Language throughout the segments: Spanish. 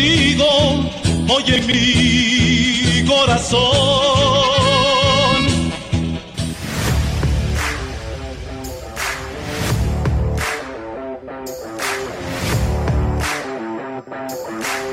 contigo, hoy en mi corazón.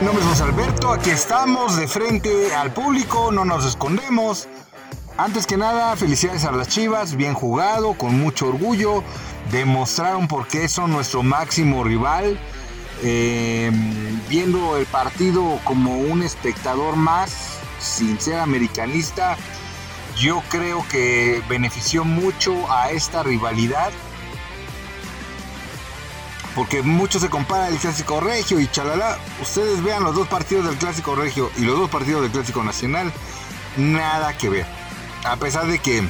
Mi nombre es José Alberto, aquí estamos de frente al público, no nos escondemos. Antes que nada, felicidades a las Chivas, bien jugado, con mucho orgullo. Demostraron por qué son nuestro máximo rival. Eh, viendo el partido como un espectador más, sin ser americanista, yo creo que benefició mucho a esta rivalidad porque mucho se compara el clásico regio y chalala. Ustedes vean los dos partidos del clásico regio y los dos partidos del clásico nacional, nada que ver. A pesar de que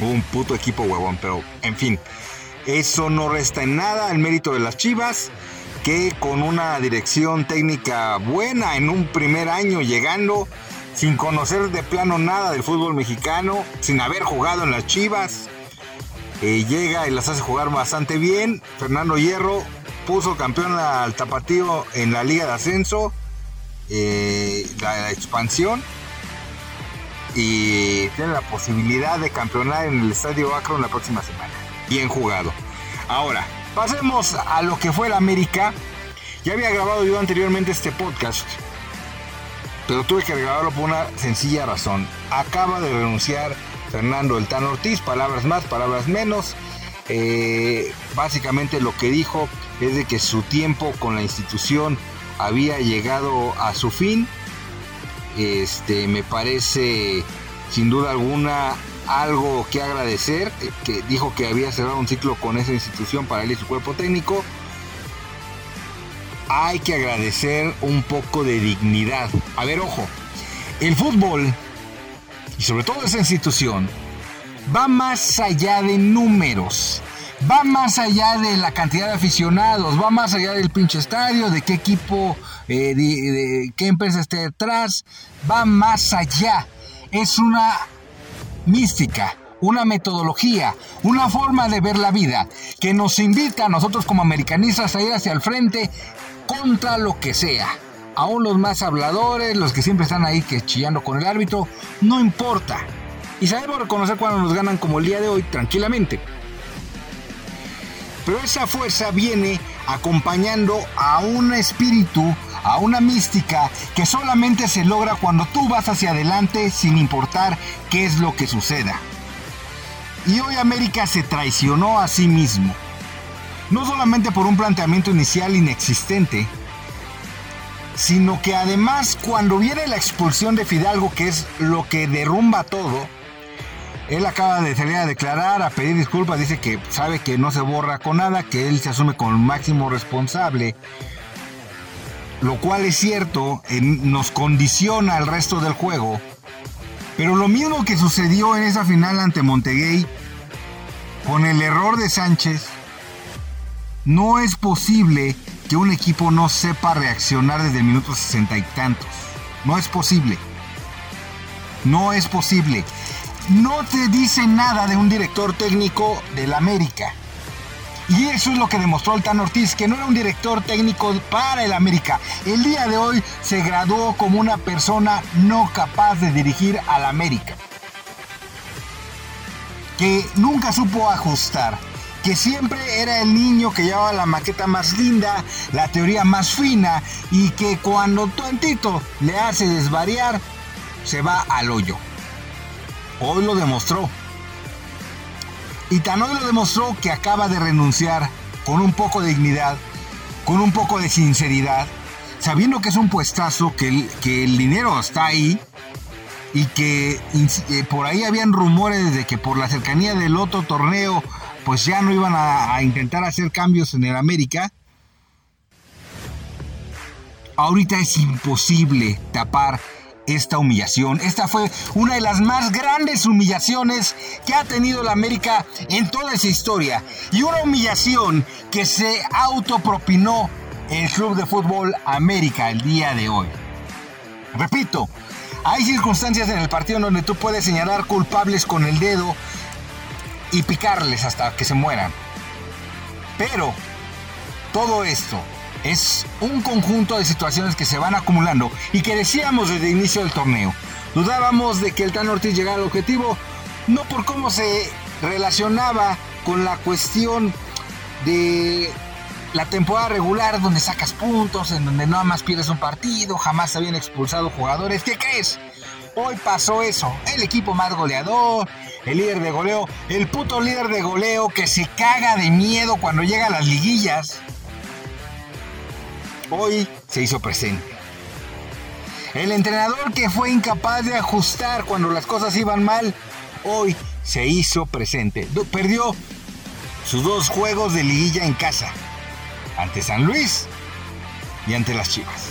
un puto equipo huevón, pero en fin, eso no resta en nada el mérito de las Chivas, que con una dirección técnica buena en un primer año llegando, sin conocer de plano nada del fútbol mexicano, sin haber jugado en las Chivas, eh, llega y las hace jugar bastante bien. Fernando Hierro puso campeón al Tapatío en la Liga de Ascenso, eh, la, expansión, y tiene la posibilidad de campeonar en el Estadio Acro la próxima semana. Bien jugado. Ahora, pasemos a lo que fue el América. Ya había grabado yo anteriormente este podcast, pero tuve que grabarlo por una sencilla razón. Acaba de renunciar Fernando El Tan Ortiz, palabras más, palabras menos. Eh, básicamente lo que dijo es de que su tiempo con la institución había llegado a su fin. Este me parece sin duda alguna algo que agradecer, eh, que dijo que había cerrado un ciclo con esa institución para él y su cuerpo técnico. Hay que agradecer un poco de dignidad. A ver, ojo, el fútbol y sobre todo esa institución, va más allá de números, va más allá de la cantidad de aficionados, va más allá del pinche estadio, de qué equipo, eh, qué empresa esté detrás, va más allá. Es una mística, una metodología, una forma de ver la vida que nos invita a nosotros como americanistas a ir hacia el frente contra lo que sea aún los más habladores, los que siempre están ahí que chillando con el árbitro, no importa. Y sabemos reconocer cuando nos ganan como el día de hoy tranquilamente. Pero esa fuerza viene acompañando a un espíritu, a una mística que solamente se logra cuando tú vas hacia adelante sin importar qué es lo que suceda. Y hoy América se traicionó a sí mismo. No solamente por un planteamiento inicial inexistente, sino que además cuando viene la expulsión de Fidalgo, que es lo que derrumba todo, él acaba de salir a declarar, a pedir disculpas, dice que sabe que no se borra con nada, que él se asume como el máximo responsable, lo cual es cierto, nos condiciona al resto del juego, pero lo mismo que sucedió en esa final ante Montegay, con el error de Sánchez, no es posible que un equipo no sepa reaccionar desde el minuto sesenta y tantos. No es posible. No es posible. No te dice nada de un director técnico del América. Y eso es lo que demostró el Tan Ortiz, que no era un director técnico para el América. El día de hoy se graduó como una persona no capaz de dirigir al América. Que nunca supo ajustar que siempre era el niño que llevaba la maqueta más linda, la teoría más fina y que cuando tantito le hace desvariar, se va al hoyo. Hoy lo demostró. Y tan hoy lo demostró que acaba de renunciar con un poco de dignidad, con un poco de sinceridad, sabiendo que es un puestazo, que el, dinero está ahí y que eh, por ahí habían rumores de que por la cercanía del otro torneo pues ya no iban a, intentar hacer cambios en el América. Ahorita es imposible tapar esta humillación. Esta fue una de las más grandes humillaciones que ha tenido la América en toda esa historia. Y una humillación que se autopropinó el Club de Fútbol América el día de hoy. Repito, hay circunstancias en el partido donde tú puedes señalar culpables con el dedo y picarles hasta que se mueran. Pero todo esto es un conjunto de situaciones que se van acumulando y que decíamos desde el inicio del torneo. Dudábamos de que el Tan Ortiz llegara al objetivo, no por cómo se relacionaba con la cuestión de la temporada regular donde sacas puntos, en donde nada más pierdes un partido, jamás habían expulsado jugadores. ¿Qué crees? Hoy pasó eso. El equipo más goleador, el líder de goleo, el puto líder de goleo que se caga de miedo cuando llega a las liguillas. Hoy se hizo presente. El entrenador que fue incapaz de ajustar cuando las cosas iban mal, hoy se hizo presente. Perdió sus dos juegos de liguilla en casa, ante San Luis y ante las Chivas.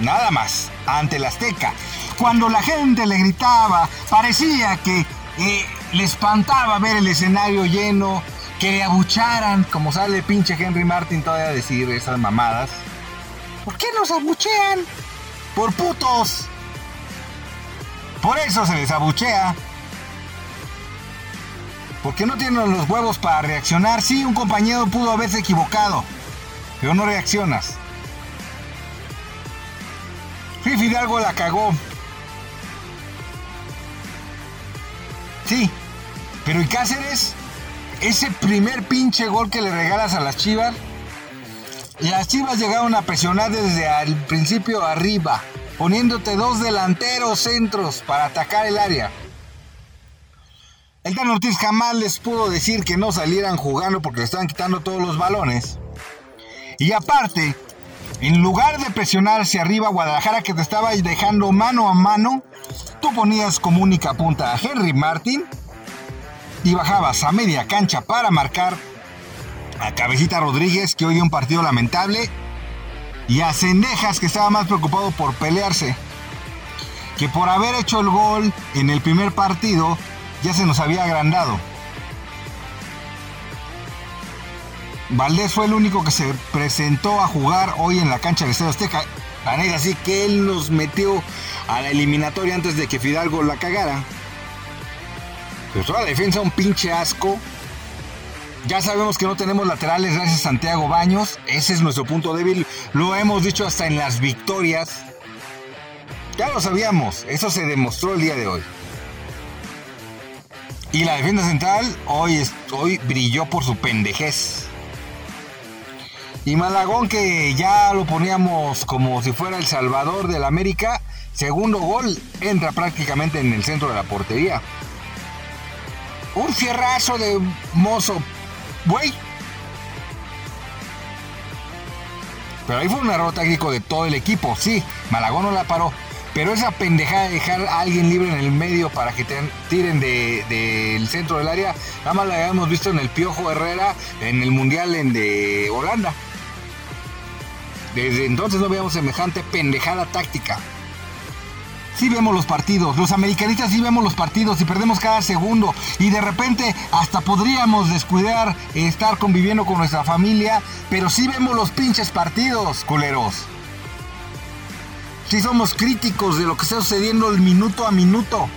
Nada más, ante la Azteca. Cuando la gente le gritaba, parecía que eh, le espantaba ver el escenario lleno, que le abucharan, como sale pinche Henry Martin todavía a decir esas mamadas. ¿Por qué nos abuchean? Por putos. Por eso se les abuchea. Porque no tienen los huevos para reaccionar. Sí, un compañero pudo haberse equivocado. Pero no reaccionas. Sí, Fidalgo la cagó. Sí. Pero ¿y Cáceres? Ese primer pinche gol que le regalas a las Chivas las Chivas llegaron a presionar desde el principio arriba, poniéndote dos delanteros centros para atacar el área. El Dan Ortiz jamás les pudo decir que no salieran jugando porque le estaban quitando todos los balones. Y aparte, en lugar de presionar hacia arriba Guadalajara que te estaba dejando mano a mano, tú ponías como única punta a Henry Martin y bajabas a media cancha para marcar a Cabecita Rodríguez, que hoy dio un partido lamentable, y a Cendejas, que estaba más preocupado por pelearse, que por haber hecho el gol en el primer partido, ya se nos había agrandado. Valdés fue el único que se presentó a jugar hoy en la cancha del Estadio Azteca. Tan es así que él nos metió a la eliminatoria antes de que Fidalgo la cagara. Pero toda la defensa un pinche asco. Ya sabemos que no tenemos laterales gracias a Santiago Baños. Ese es nuestro punto débil. Lo hemos dicho hasta en las victorias. Ya lo sabíamos. Eso se demostró el día de hoy. Y la defensa central hoy, hoy brilló por su pendejez. Y Malagón que ya lo poníamos como si fuera el salvador del América. Segundo gol entra prácticamente en el centro de la portería. Un fierrazo de mozo Güey. Pero ahí fue un error táctico de todo el equipo. Sí, Malagón no la paró. Pero esa pendejada de dejar a alguien libre en el medio para que te tiren del centro del área, nada más la habíamos visto en el Piojo Herrera en el Mundial en de Holanda. Desde entonces no veíamos semejante pendejada táctica sí vemos los partidos, los americanistas sí vemos los partidos y perdemos cada segundo y de repente hasta podríamos descuidar estar conviviendo con nuestra familia, pero sí vemos los pinches partidos, culeros. Sí somos críticos de lo que está sucediendo el minuto a minuto.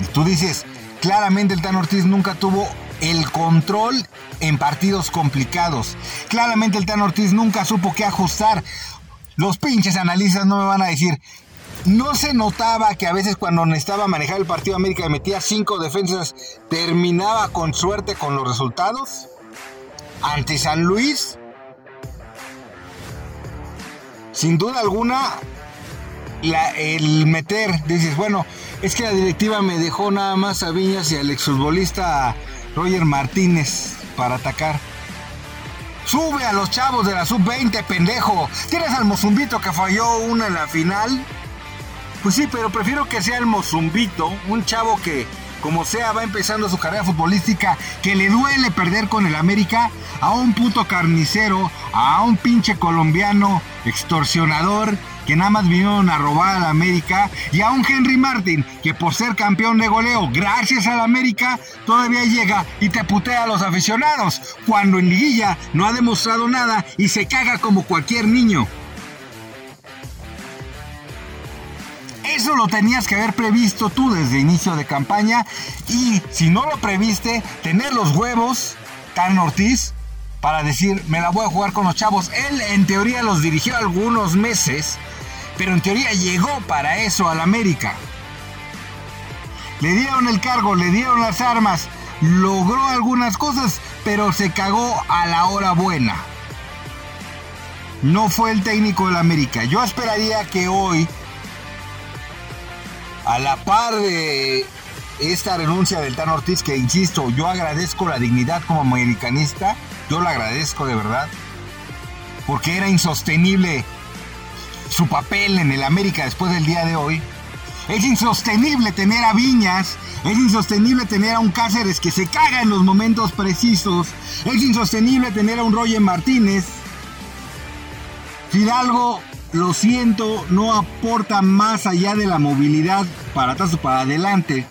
Y tú dices, claramente el Tan Ortiz nunca tuvo el control en partidos complicados. Claramente el Tan Ortiz nunca supo qué ajustar. Los pinches analistas no me van a decir, ¿no se notaba que a veces cuando necesitaba manejar el partido América y metía cinco defensas, terminaba con suerte con los resultados? Ante San Luis, sin duda alguna, el meter, dices, bueno, es que la directiva me dejó nada más a Viñas y al exfutbolista Roger Martínez para atacar. Sube a los chavos de la sub-20, pendejo. ¿Tienes al Mozumbito que falló una en la final? Pues sí, pero prefiero que sea el Mozumbito, un chavo que, como sea, va empezando su carrera futbolística, que le duele perder con el América, a un puto carnicero, a un pinche colombiano extorsionador que nada más vinieron a robar a la América, y a un Henry Martin, que por ser campeón de goleo, gracias a la América, todavía llega y te putea a los aficionados, cuando en liguilla no ha demostrado nada y se caga como cualquier niño. Eso lo tenías que haber previsto tú desde inicio de campaña y si no lo previste, tener los huevos, Tan Ortiz, para decir, me la voy a jugar con los chavos. Él en teoría los dirigió algunos meses, pero en teoría llegó para eso al América. Le dieron el cargo, le dieron las armas, logró algunas cosas, pero se cagó a la hora buena. No fue el técnico del América. Yo esperaría que hoy, a la par de esta renuncia del Tan Ortiz, que insisto, yo agradezco la dignidad como americanista, yo la agradezco de verdad, porque era insostenible su papel en el América después del día de hoy. Es insostenible tener a Viñas, es insostenible tener a un Cáceres que se caga en los momentos precisos, es insostenible tener a un Roger Martínez. Fidalgo, lo siento, no aporta más allá de la movilidad para atrás o para adelante.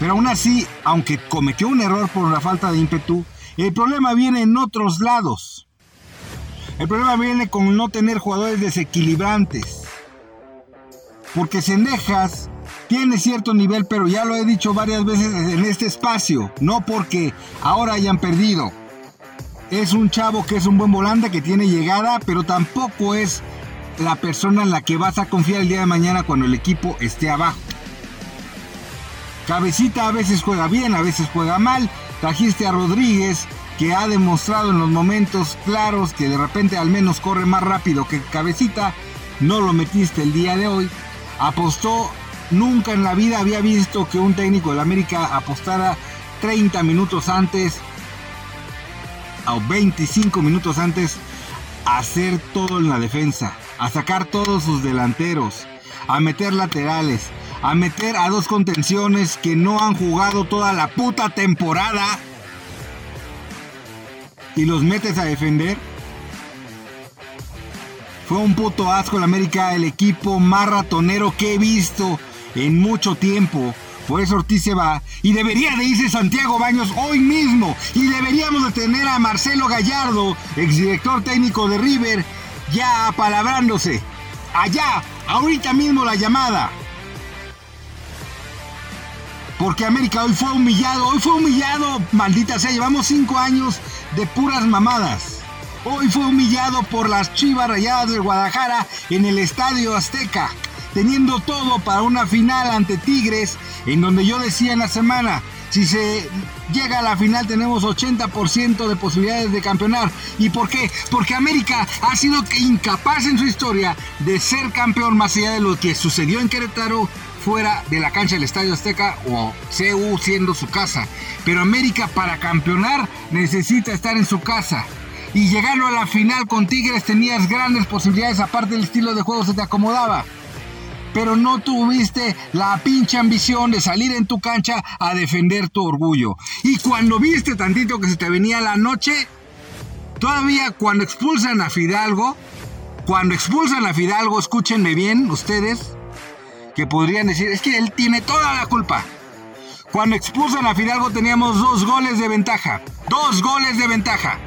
Pero aún así, aunque cometió un error por la falta de ímpetu, el problema viene en otros lados. El problema viene con no tener jugadores desequilibrantes. Porque Sendejas tiene cierto nivel, pero ya lo he dicho varias veces en este espacio. No porque ahora hayan perdido. Es un chavo que es un buen volante, que tiene llegada, pero tampoco es la persona en la que vas a confiar el día de mañana cuando el equipo esté abajo. Cabecita a veces juega bien, a veces juega mal. Trajiste a Rodríguez, que ha demostrado en los momentos claros que de repente al menos corre más rápido que Cabecita. No lo metiste el día de hoy. Apostó, nunca en la vida había visto que un técnico de América apostara 30 minutos antes o 25 minutos antes a hacer todo en la defensa, a sacar todos sus delanteros, a meter laterales, a meter a dos contenciones que no han jugado toda la puta temporada y los metes a defender. Fue un puto asco el América, el equipo más ratonero que he visto en mucho tiempo. Por eso Ortiz se va. Y debería de irse Santiago Baños hoy mismo. Y deberíamos de tener a Marcelo Gallardo, exdirector técnico de River, ya apalabrándose. Allá, ahorita mismo la llamada. Porque América hoy fue humillado, hoy fue humillado, maldita sea, llevamos cinco años de puras mamadas. Hoy fue humillado por las Chivas Rayadas de Guadalajara en el Estadio Azteca, teniendo todo para una final ante Tigres, en donde yo decía en la semana, si se llega a la final tenemos 80% de posibilidades de campeonar. ¿Y por qué? Porque América ha sido incapaz en su historia de ser campeón más allá de lo que sucedió en Querétaro fuera de la cancha del Estadio Azteca o CU siendo su casa. Pero América para campeonar necesita estar en su casa. Y llegarlo a la final con Tigres tenías grandes posibilidades, aparte del estilo de juego se te acomodaba. Pero no tuviste la pinche ambición de salir en tu cancha a defender tu orgullo. Y cuando viste tantito que se te venía la noche, todavía cuando expulsan a Fidalgo, cuando expulsan a Fidalgo, escúchenme bien ustedes, que podrían decir, es que él tiene toda la culpa. Cuando expulsan a Fidalgo teníamos dos goles de ventaja. Dos goles de ventaja.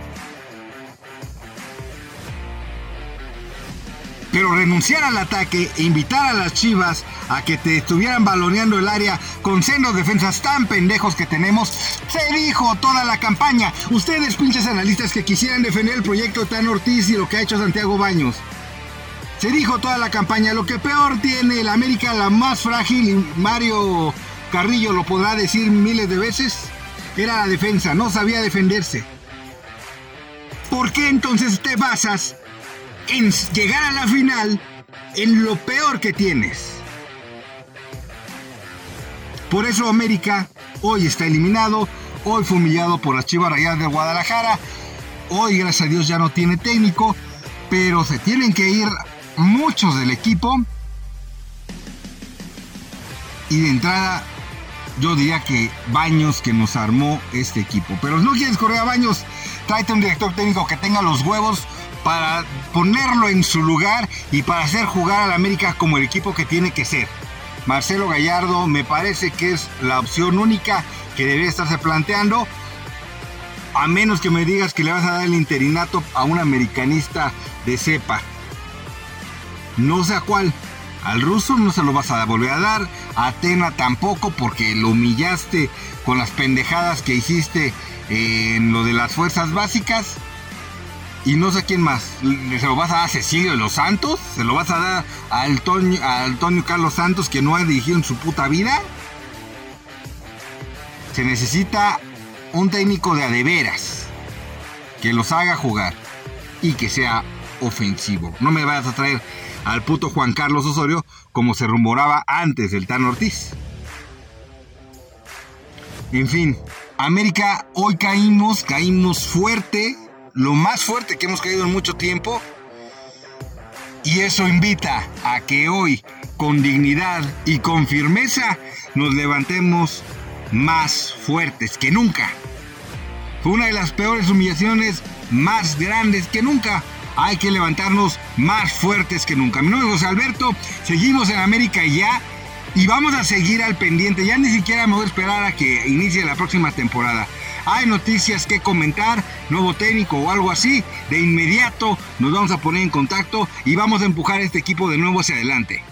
Pero renunciar al ataque e invitar a las chivas a que te estuvieran baloneando el área con sendos defensas tan pendejos que tenemos, se dijo toda la campaña. Ustedes, pinches analistas que quisieran defender el proyecto Tan Ortiz y lo que ha hecho Santiago Baños. Se dijo toda la campaña, lo que peor tiene el América, la más frágil, y Mario Carrillo lo podrá decir miles de veces, era la defensa, no sabía defenderse. ¿Por qué entonces te basas en llegar a la final en lo peor que tienes? Por eso América hoy está eliminado, hoy fue humillado por las Chivas Rayadas de Guadalajara, hoy gracias a Dios ya no tiene técnico, pero se tienen que ir muchos del equipo. Y de entrada, yo diría que Baños que nos armó este equipo. Pero no quieres correr a Baños, tráete un director técnico que tenga los huevos para ponerlo en su lugar y para hacer jugar al América como el equipo que tiene que ser. Marcelo Gallardo me parece que es la opción única que debería estarse planteando. A menos que me digas que le vas a dar el interinato a un americanista de cepa no sé a cuál, Al ruso no se lo vas a volver a dar. A Atena tampoco porque lo humillaste con las pendejadas que hiciste en lo de las fuerzas básicas. Y no sé quién más. ¿Se lo vas a dar a Cecilio de los Santos? ¿Se lo vas a dar a Antonio, a Antonio Carlos Santos que no ha dirigido en su puta vida? Se necesita un técnico de adeveras que los haga jugar y que sea ofensivo. No me vayas a traer al puto Juan Carlos Osorio como se rumoraba antes del Tan Ortiz. En fin, América, hoy caímos, caímos fuerte, lo más fuerte que hemos caído en mucho tiempo. Y eso invita a que hoy, con dignidad y con firmeza, nos levantemos más fuertes que nunca. Fue una de las peores humillaciones más grandes que nunca. Hay que levantarnos más fuertes que nunca. Mi nombre es José Alberto. Seguimos en América ya. Y vamos a seguir al pendiente. Ya ni siquiera me voy a esperar a que inicie la próxima temporada. Hay noticias que comentar, nuevo técnico o algo así. De inmediato nos vamos a poner en contacto y vamos a empujar este equipo de nuevo hacia adelante.